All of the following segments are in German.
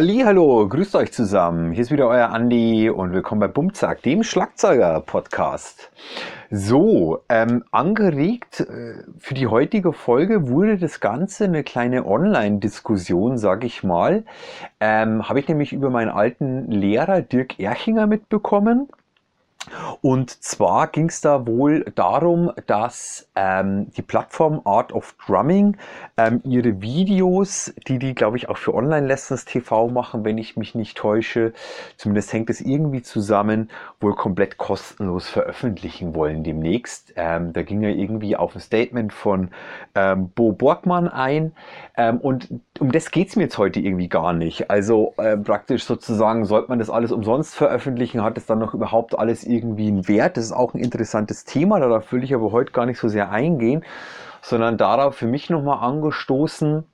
Hallo, grüßt euch zusammen. Hier ist wieder euer Andi und willkommen bei Bumzack, dem Schlagzeuger-Podcast. So, ähm, angeregt äh, für die heutige Folge wurde das Ganze eine kleine Online-Diskussion, sag ich mal. Ähm, Habe ich nämlich über meinen alten Lehrer Dirk Erchinger mitbekommen. Und zwar ging es da wohl darum, dass ähm, die Plattform Art of Drumming ähm, ihre Videos, die die, glaube ich, auch für Online-Lessons TV machen, wenn ich mich nicht täusche, zumindest hängt es irgendwie zusammen, wohl komplett kostenlos veröffentlichen wollen demnächst. Ähm, da ging er irgendwie auf ein Statement von ähm, Bo Borgmann ein. Ähm, und um das geht es mir jetzt heute irgendwie gar nicht. Also äh, praktisch sozusagen, sollte man das alles umsonst veröffentlichen, hat es dann noch überhaupt alles irgendwie einen Wert? Das ist auch ein interessantes Thema, darauf will ich aber heute gar nicht so sehr eingehen, sondern darauf für mich nochmal angestoßen,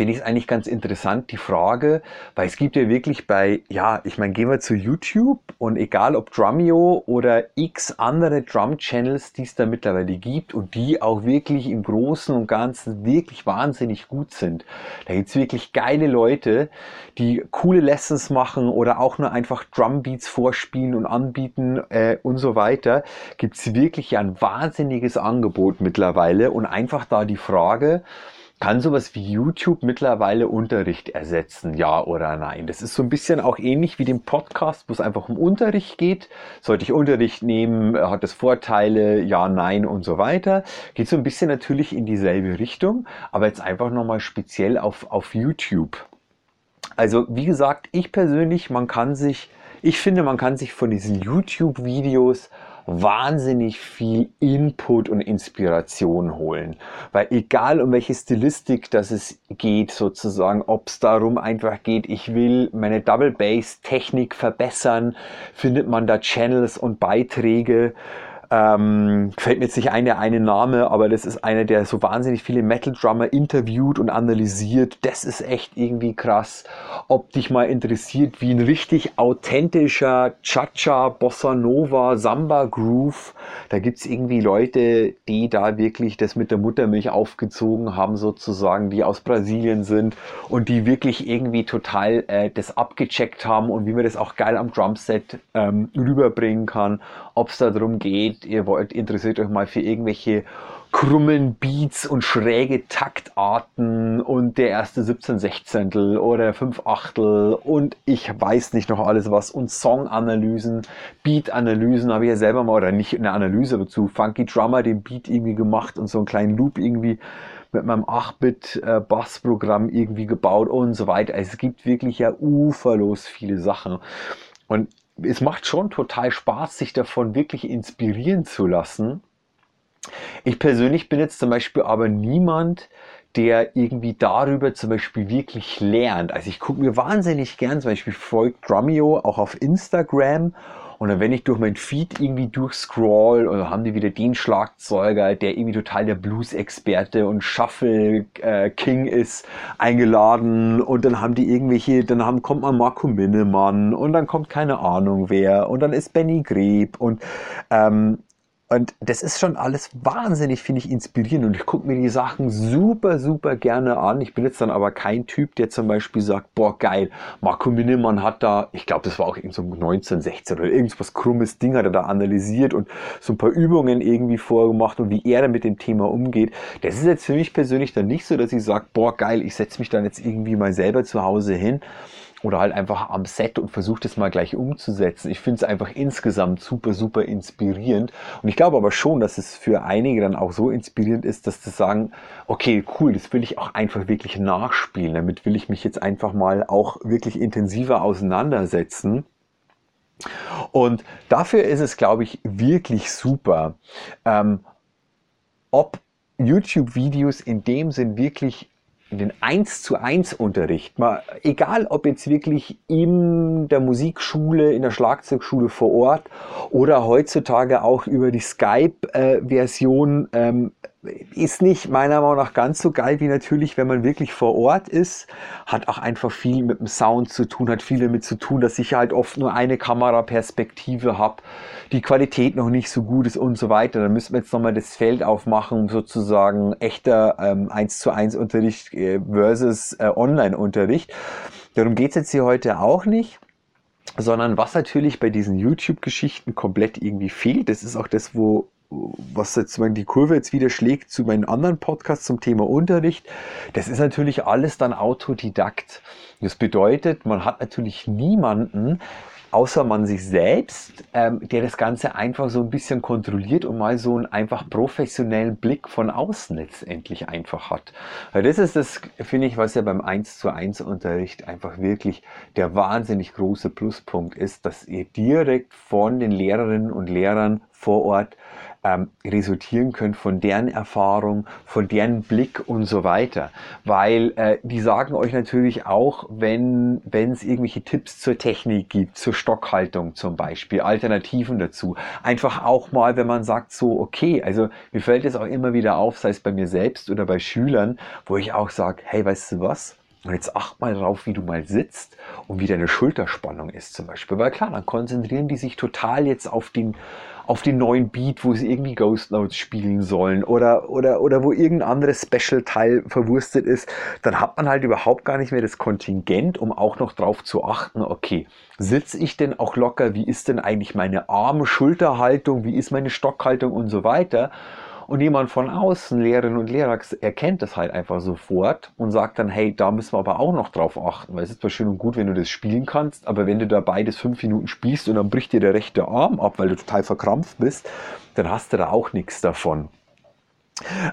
finde ich es eigentlich ganz interessant, die Frage, weil es gibt ja wirklich bei, ja, ich meine, gehen wir zu YouTube und egal ob Drumeo oder x andere Drum-Channels, die es da mittlerweile gibt und die auch wirklich im Großen und Ganzen wirklich wahnsinnig gut sind. Da gibt es wirklich geile Leute, die coole Lessons machen oder auch nur einfach Drumbeats vorspielen und anbieten äh, und so weiter. Gibt es wirklich ein wahnsinniges Angebot mittlerweile und einfach da die Frage, kann sowas wie YouTube mittlerweile Unterricht ersetzen, ja oder nein? Das ist so ein bisschen auch ähnlich wie dem Podcast, wo es einfach um Unterricht geht. Sollte ich Unterricht nehmen? Hat das Vorteile? Ja, nein und so weiter. Geht so ein bisschen natürlich in dieselbe Richtung, aber jetzt einfach nochmal speziell auf, auf YouTube. Also, wie gesagt, ich persönlich, man kann sich, ich finde, man kann sich von diesen YouTube-Videos wahnsinnig viel Input und Inspiration holen. Weil egal um welche Stilistik das es geht, sozusagen, ob es darum einfach geht, ich will meine Double Bass Technik verbessern, findet man da Channels und Beiträge ähm, fällt mir jetzt nicht ein, der eine Name, aber das ist einer, der so wahnsinnig viele Metal Drummer interviewt und analysiert. Das ist echt irgendwie krass. Ob dich mal interessiert, wie ein richtig authentischer Cha-Cha, Bossa Nova, Samba Groove, da gibt's irgendwie Leute, die da wirklich das mit der Muttermilch aufgezogen haben, sozusagen, die aus Brasilien sind und die wirklich irgendwie total äh, das abgecheckt haben und wie man das auch geil am Drumset ähm, rüberbringen kann. Ob es darum geht, ihr wollt, interessiert euch mal für irgendwelche krummen Beats und schräge Taktarten und der erste 17 Sechzehntel oder 5 Achtel und ich weiß nicht noch alles was und Songanalysen, Beat-Analysen habe ich ja selber mal, oder nicht eine Analyse, aber zu Funky Drummer den Beat irgendwie gemacht und so einen kleinen Loop irgendwie mit meinem 8-Bit-Bassprogramm irgendwie gebaut und so weiter. Also es gibt wirklich ja uferlos viele Sachen. Und es macht schon total Spaß, sich davon wirklich inspirieren zu lassen. Ich persönlich bin jetzt zum Beispiel aber niemand, der irgendwie darüber zum Beispiel wirklich lernt. Also ich gucke mir wahnsinnig gern zum Beispiel folgt Drumeo auch auf Instagram und dann, wenn ich durch mein Feed irgendwie durchscroll, und dann haben die wieder den Schlagzeuger, der irgendwie total der Blues-Experte und Shuffle-King ist, eingeladen. Und dann haben die irgendwelche, dann haben, kommt mal Marco Minnemann und dann kommt keine Ahnung wer. Und dann ist Benny Greb. Und ähm, und das ist schon alles wahnsinnig, finde ich, inspirierend. Und ich gucke mir die Sachen super, super gerne an. Ich bin jetzt dann aber kein Typ, der zum Beispiel sagt, boah, geil, Marco Minnemann hat da, ich glaube, das war auch irgend so 1916 oder irgendwas krummes Ding hat er da analysiert und so ein paar Übungen irgendwie vorgemacht und wie er dann mit dem Thema umgeht. Das ist jetzt für mich persönlich dann nicht so, dass ich sage, boah, geil, ich setze mich dann jetzt irgendwie mal selber zu Hause hin oder halt einfach am Set und versucht es mal gleich umzusetzen. Ich finde es einfach insgesamt super, super inspirierend. Und ich glaube aber schon, dass es für einige dann auch so inspirierend ist, dass sie sagen, okay, cool, das will ich auch einfach wirklich nachspielen. Damit will ich mich jetzt einfach mal auch wirklich intensiver auseinandersetzen. Und dafür ist es, glaube ich, wirklich super, ähm, ob YouTube-Videos in dem Sinn wirklich den 1 zu 1 Unterricht, mal, egal ob jetzt wirklich in der Musikschule, in der Schlagzeugschule vor Ort oder heutzutage auch über die Skype-Version, ähm, ist nicht meiner Meinung nach ganz so geil wie natürlich, wenn man wirklich vor Ort ist. Hat auch einfach viel mit dem Sound zu tun, hat viel damit zu tun, dass ich halt oft nur eine Kameraperspektive habe, die Qualität noch nicht so gut ist und so weiter. Dann müssen wir jetzt nochmal das Feld aufmachen, sozusagen echter ähm, 1 zu 1 Unterricht äh, versus äh, Online-Unterricht. Darum geht es jetzt hier heute auch nicht sondern was natürlich bei diesen YouTube-Geschichten komplett irgendwie fehlt, das ist auch das, wo was jetzt die Kurve jetzt wieder schlägt zu meinen anderen Podcasts zum Thema Unterricht, das ist natürlich alles dann Autodidakt. Das bedeutet, man hat natürlich niemanden, außer man sich selbst, ähm, der das Ganze einfach so ein bisschen kontrolliert und mal so einen einfach professionellen Blick von außen letztendlich einfach hat. Weil das ist das, finde ich, was ja beim 1 zu 1 Unterricht einfach wirklich der wahnsinnig große Pluspunkt ist, dass ihr direkt von den Lehrerinnen und Lehrern vor Ort ähm, resultieren können von deren Erfahrung, von deren Blick und so weiter. Weil äh, die sagen euch natürlich auch, wenn es irgendwelche Tipps zur Technik gibt, zur Stockhaltung zum Beispiel, Alternativen dazu. Einfach auch mal, wenn man sagt so, okay, also mir fällt es auch immer wieder auf, sei es bei mir selbst oder bei Schülern, wo ich auch sage, hey, weißt du was? Und jetzt acht mal drauf, wie du mal sitzt und wie deine Schulterspannung ist zum Beispiel. Weil klar, dann konzentrieren die sich total jetzt auf den, auf den neuen Beat, wo sie irgendwie Ghost Notes spielen sollen oder, oder, oder wo irgendein anderes Special-Teil verwurstet ist, dann hat man halt überhaupt gar nicht mehr das Kontingent, um auch noch drauf zu achten, okay, sitze ich denn auch locker, wie ist denn eigentlich meine Arm-Schulterhaltung, wie ist meine Stockhaltung und so weiter. Und jemand von außen, Lehrerinnen und Lehrer, erkennt das halt einfach sofort und sagt dann, hey, da müssen wir aber auch noch drauf achten, weil es ist zwar schön und gut, wenn du das spielen kannst, aber wenn du da beides fünf Minuten spielst und dann bricht dir der rechte Arm ab, weil du total verkrampft bist, dann hast du da auch nichts davon.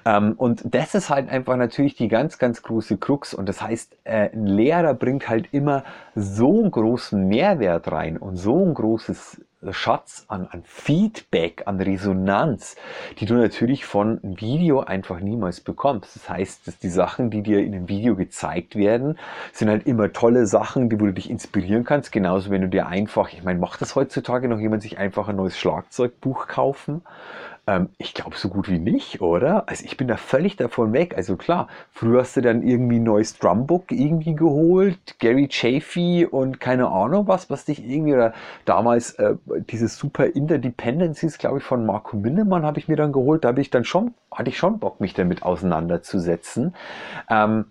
Ähm, und das ist halt einfach natürlich die ganz, ganz große Krux. Und das heißt, äh, ein Lehrer bringt halt immer so einen großen Mehrwert rein und so ein großes Schatz an, an Feedback, an Resonanz, die du natürlich von einem Video einfach niemals bekommst. Das heißt, dass die Sachen, die dir in einem Video gezeigt werden, sind halt immer tolle Sachen, die wo du dich inspirieren kannst. Genauso, wenn du dir einfach, ich meine, macht das heutzutage noch jemand sich einfach ein neues Schlagzeugbuch kaufen? Ähm, ich glaube so gut wie nicht, oder? Also ich bin da völlig davon weg. Also klar, früher hast du dann irgendwie ein neues Drumbook irgendwie geholt, Gary Chafee und keine Ahnung was, was dich irgendwie, oder damals äh, dieses Super Interdependencies, glaube ich, von Marco Minnemann habe ich mir dann geholt. Da habe ich dann schon, hatte ich schon Bock, mich damit auseinanderzusetzen. Ähm,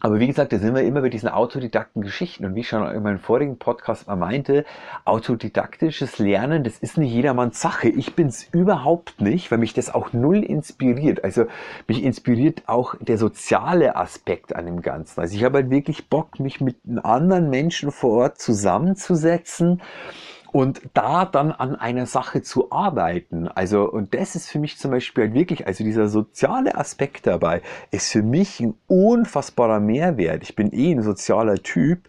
aber wie gesagt, da sind wir immer bei diesen autodidakten Geschichten. Und wie ich schon in meinem vorigen Podcast mal meinte, autodidaktisches Lernen, das ist nicht jedermanns Sache. Ich bin es überhaupt nicht, weil mich das auch null inspiriert. Also mich inspiriert auch der soziale Aspekt an dem Ganzen. Also ich habe halt wirklich Bock, mich mit anderen Menschen vor Ort zusammenzusetzen und da dann an einer Sache zu arbeiten. Also, und das ist für mich zum Beispiel halt wirklich, also dieser soziale Aspekt dabei ist für mich ein unfassbarer Mehrwert. Ich bin eh ein sozialer Typ.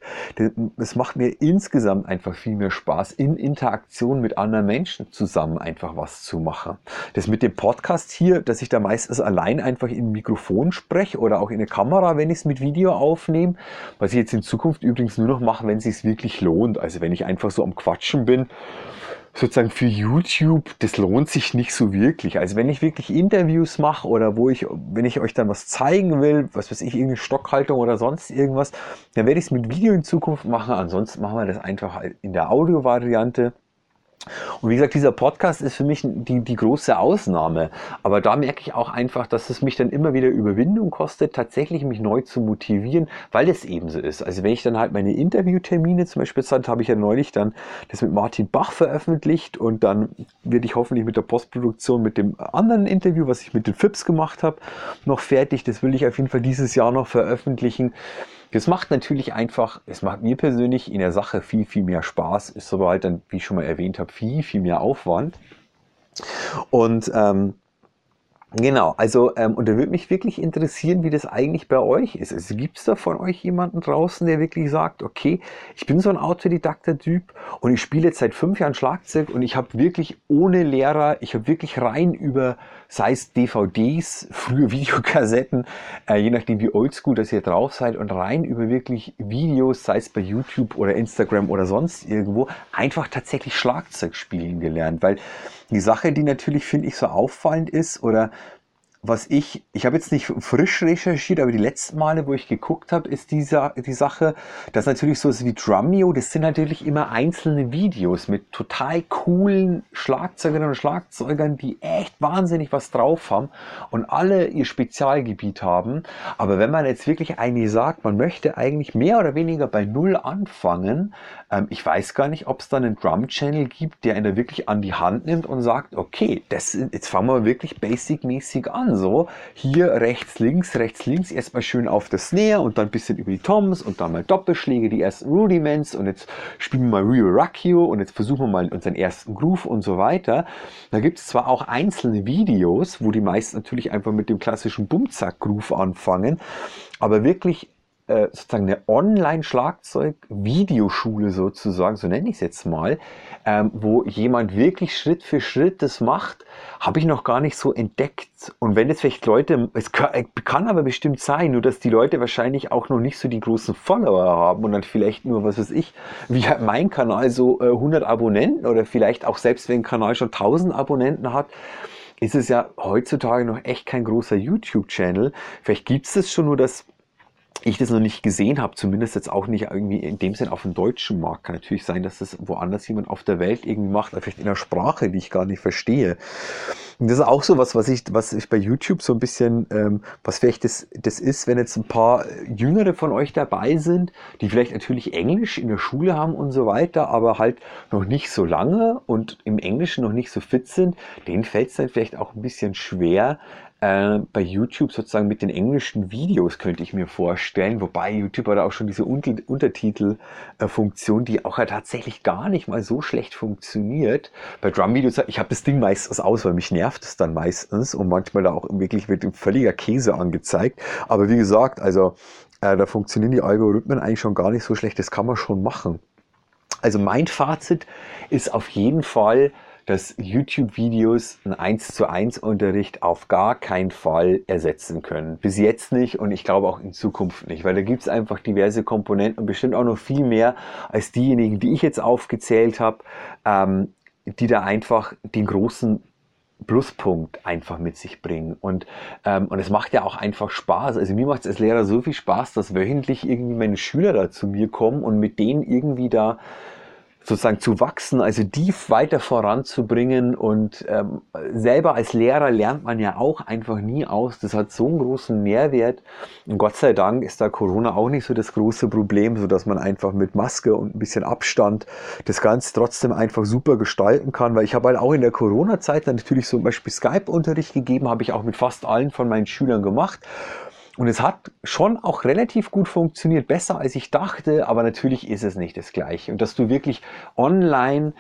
Es macht mir insgesamt einfach viel mehr Spaß, in Interaktion mit anderen Menschen zusammen einfach was zu machen. Das mit dem Podcast hier, dass ich da meistens allein einfach im Mikrofon spreche oder auch in der Kamera, wenn ich es mit Video aufnehme, was ich jetzt in Zukunft übrigens nur noch mache, wenn es sich wirklich lohnt. Also wenn ich einfach so am Quatschen bin, bin, sozusagen für YouTube, das lohnt sich nicht so wirklich. Also wenn ich wirklich Interviews mache oder wo ich, wenn ich euch dann was zeigen will, was weiß ich, irgendeine Stockhaltung oder sonst irgendwas, dann werde ich es mit Video in Zukunft machen. Ansonsten machen wir das einfach in der Audio-Variante. Und wie gesagt, dieser Podcast ist für mich die, die große Ausnahme. Aber da merke ich auch einfach, dass es mich dann immer wieder Überwindung kostet, tatsächlich mich neu zu motivieren, weil es eben so ist. Also wenn ich dann halt meine Interviewtermine zum Beispiel hatte, habe ich ja neulich dann das mit Martin Bach veröffentlicht und dann werde ich hoffentlich mit der Postproduktion mit dem anderen Interview, was ich mit den FIPS gemacht habe, noch fertig. Das will ich auf jeden Fall dieses Jahr noch veröffentlichen. Das macht natürlich einfach, es macht mir persönlich in der Sache viel, viel mehr Spaß, ist aber halt dann, wie ich schon mal erwähnt habe, viel, viel mehr Aufwand. Und ähm, Genau, also ähm, und da würde mich wirklich interessieren, wie das eigentlich bei euch ist. Also gibt es da von euch jemanden draußen, der wirklich sagt, okay, ich bin so ein autodidakter Typ und ich spiele jetzt seit fünf Jahren Schlagzeug und ich habe wirklich ohne Lehrer, ich habe wirklich rein über, sei es DVDs, frühe Videokassetten, äh, je nachdem wie oldschool das ihr drauf seid und rein über wirklich Videos, sei es bei YouTube oder Instagram oder sonst irgendwo, einfach tatsächlich Schlagzeug spielen gelernt, weil die Sache, die natürlich, finde ich, so auffallend ist, oder was ich, ich habe jetzt nicht frisch recherchiert, aber die letzten Male, wo ich geguckt habe, ist dieser, die Sache, dass natürlich so wie Drumeo, das sind natürlich immer einzelne Videos mit total coolen Schlagzeugerinnen und Schlagzeugern, die echt wahnsinnig was drauf haben und alle ihr Spezialgebiet haben. Aber wenn man jetzt wirklich eigentlich sagt, man möchte eigentlich mehr oder weniger bei Null anfangen, ähm, ich weiß gar nicht, ob es da einen Drum-Channel gibt, der ihn da wirklich an die Hand nimmt und sagt, okay, das, jetzt fangen wir wirklich basic-mäßig an so. Hier rechts, links, rechts, links. Erstmal schön auf das Snare und dann ein bisschen über die Toms und dann mal Doppelschläge, die ersten Rudiments und jetzt spielen wir mal Rio Racchio und jetzt versuchen wir mal unseren ersten Groove und so weiter. Da gibt es zwar auch einzelne Videos, wo die meisten natürlich einfach mit dem klassischen Bumzack-Groove anfangen, aber wirklich äh, sozusagen eine Online-Schlagzeug-Videoschule sozusagen, so nenne ich es jetzt mal, ähm, wo jemand wirklich Schritt für Schritt das macht, habe ich noch gar nicht so entdeckt. Und wenn jetzt vielleicht Leute, es kann, äh, kann, aber bestimmt sein, nur dass die Leute wahrscheinlich auch noch nicht so die großen Follower haben und dann vielleicht nur, was weiß ich, wie mein Kanal so äh, 100 Abonnenten oder vielleicht auch selbst wenn ein Kanal schon 1000 Abonnenten hat, ist es ja heutzutage noch echt kein großer YouTube-Channel. Vielleicht gibt es das schon nur, dass ich das noch nicht gesehen habe, zumindest jetzt auch nicht irgendwie in dem Sinn auf dem deutschen Markt. Kann natürlich sein, dass das woanders jemand auf der Welt irgendwie macht, vielleicht in einer Sprache, die ich gar nicht verstehe. Und das ist auch so was, was ich, was ich bei YouTube so ein bisschen, ähm, was vielleicht das, das ist, wenn jetzt ein paar Jüngere von euch dabei sind, die vielleicht natürlich Englisch in der Schule haben und so weiter, aber halt noch nicht so lange und im Englischen noch nicht so fit sind, denen fällt es dann vielleicht auch ein bisschen schwer, äh, bei YouTube sozusagen mit den englischen Videos könnte ich mir vorstellen, wobei YouTube hat auch schon diese Unter Untertitelfunktion, die auch ja tatsächlich gar nicht mal so schlecht funktioniert. Bei Drum-Videos, ich habe das Ding meistens aus, weil mich nervt es dann meistens und manchmal da auch wirklich wird völliger Käse angezeigt. Aber wie gesagt, also äh, da funktionieren die Algorithmen eigentlich schon gar nicht so schlecht, das kann man schon machen. Also mein Fazit ist auf jeden Fall, dass YouTube-Videos einen 1 zu 1 Unterricht auf gar keinen Fall ersetzen können. Bis jetzt nicht und ich glaube auch in Zukunft nicht, weil da gibt es einfach diverse Komponenten und bestimmt auch noch viel mehr als diejenigen, die ich jetzt aufgezählt habe, ähm, die da einfach den großen Pluspunkt einfach mit sich bringen. Und, ähm, und es macht ja auch einfach Spaß. Also mir macht es als Lehrer so viel Spaß, dass wöchentlich irgendwie meine Schüler da zu mir kommen und mit denen irgendwie da sozusagen zu wachsen, also die weiter voranzubringen. Und ähm, selber als Lehrer lernt man ja auch einfach nie aus. Das hat so einen großen Mehrwert. Und Gott sei Dank ist da Corona auch nicht so das große Problem, so dass man einfach mit Maske und ein bisschen Abstand das Ganze trotzdem einfach super gestalten kann, weil ich habe halt auch in der Corona-Zeit natürlich zum Beispiel Skype-Unterricht gegeben, habe ich auch mit fast allen von meinen Schülern gemacht und es hat schon auch relativ gut funktioniert, besser als ich dachte, aber natürlich ist es nicht das Gleiche. Und dass du wirklich online,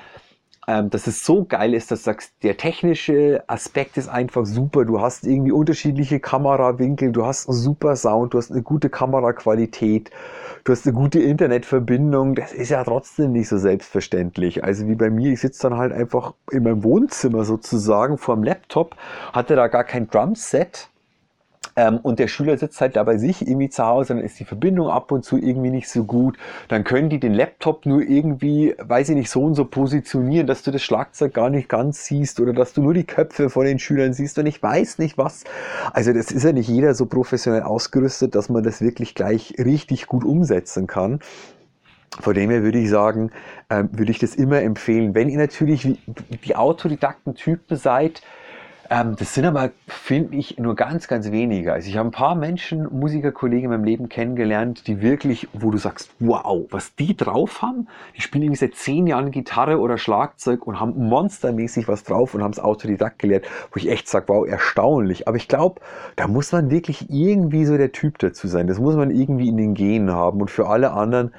ähm, dass es so geil ist, dass du sagst, der technische Aspekt ist einfach super. Du hast irgendwie unterschiedliche Kamerawinkel, du hast einen super Sound, du hast eine gute Kameraqualität, du hast eine gute Internetverbindung. Das ist ja trotzdem nicht so selbstverständlich. Also wie bei mir, ich sitze dann halt einfach in meinem Wohnzimmer sozusagen vor dem Laptop, hatte da gar kein Drumset ähm, und der Schüler sitzt halt da bei sich irgendwie zu Hause, dann ist die Verbindung ab und zu irgendwie nicht so gut. Dann können die den Laptop nur irgendwie, weiß ich nicht, so und so positionieren, dass du das Schlagzeug gar nicht ganz siehst oder dass du nur die Köpfe von den Schülern siehst und ich weiß nicht was. Also das ist ja nicht jeder so professionell ausgerüstet, dass man das wirklich gleich richtig gut umsetzen kann. Von dem her würde ich sagen, ähm, würde ich das immer empfehlen. Wenn ihr natürlich die Autodidakten-Typen seid, ähm, das sind aber, finde ich, nur ganz, ganz wenige. Also ich habe ein paar Menschen, Musikerkollegen in meinem Leben kennengelernt, die wirklich, wo du sagst, wow, was die drauf haben. Die spielen irgendwie seit zehn Jahren Gitarre oder Schlagzeug und haben monstermäßig was drauf und haben es Autodidakt gelehrt, wo ich echt sage, wow, erstaunlich. Aber ich glaube, da muss man wirklich irgendwie so der Typ dazu sein. Das muss man irgendwie in den Genen haben. Und für alle anderen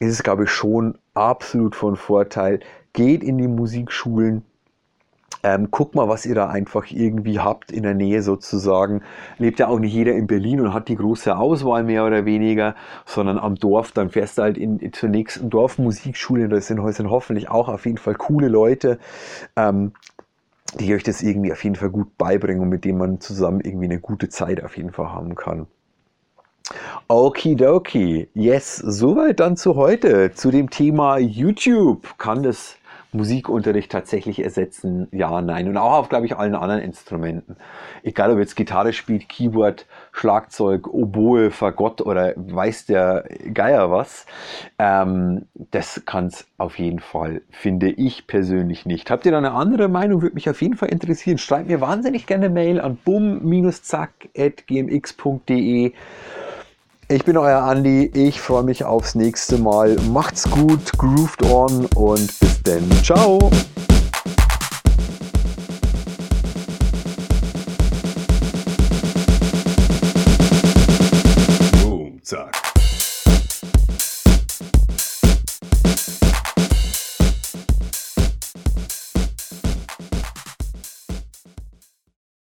ist es, glaube ich, schon absolut von Vorteil. Geht in die Musikschulen, ähm, guck mal, was ihr da einfach irgendwie habt in der Nähe sozusagen. Lebt ja auch nicht jeder in Berlin und hat die große Auswahl mehr oder weniger, sondern am Dorf, dann fährst du halt in, in zur nächsten Dorfmusikschule. Das sind, sind hoffentlich auch auf jeden Fall coole Leute. Ähm, die euch das irgendwie auf jeden Fall gut beibringen und mit denen man zusammen irgendwie eine gute Zeit auf jeden Fall haben kann. Okidoki. Yes, soweit dann zu heute, zu dem Thema YouTube. Kann das Musikunterricht tatsächlich ersetzen? Ja, nein. Und auch auf, glaube ich, allen anderen Instrumenten. Egal, ob jetzt Gitarre spielt, Keyboard, Schlagzeug, Oboe, Fagott oder weiß der Geier was. Ähm, das kann es auf jeden Fall, finde ich persönlich nicht. Habt ihr da eine andere Meinung? Würde mich auf jeden Fall interessieren. Schreibt mir wahnsinnig gerne Mail an bum-zack.gmx.de. Ich bin euer Andi. Ich freue mich aufs nächste Mal. Macht's gut, grooved on und bis denn. Ciao.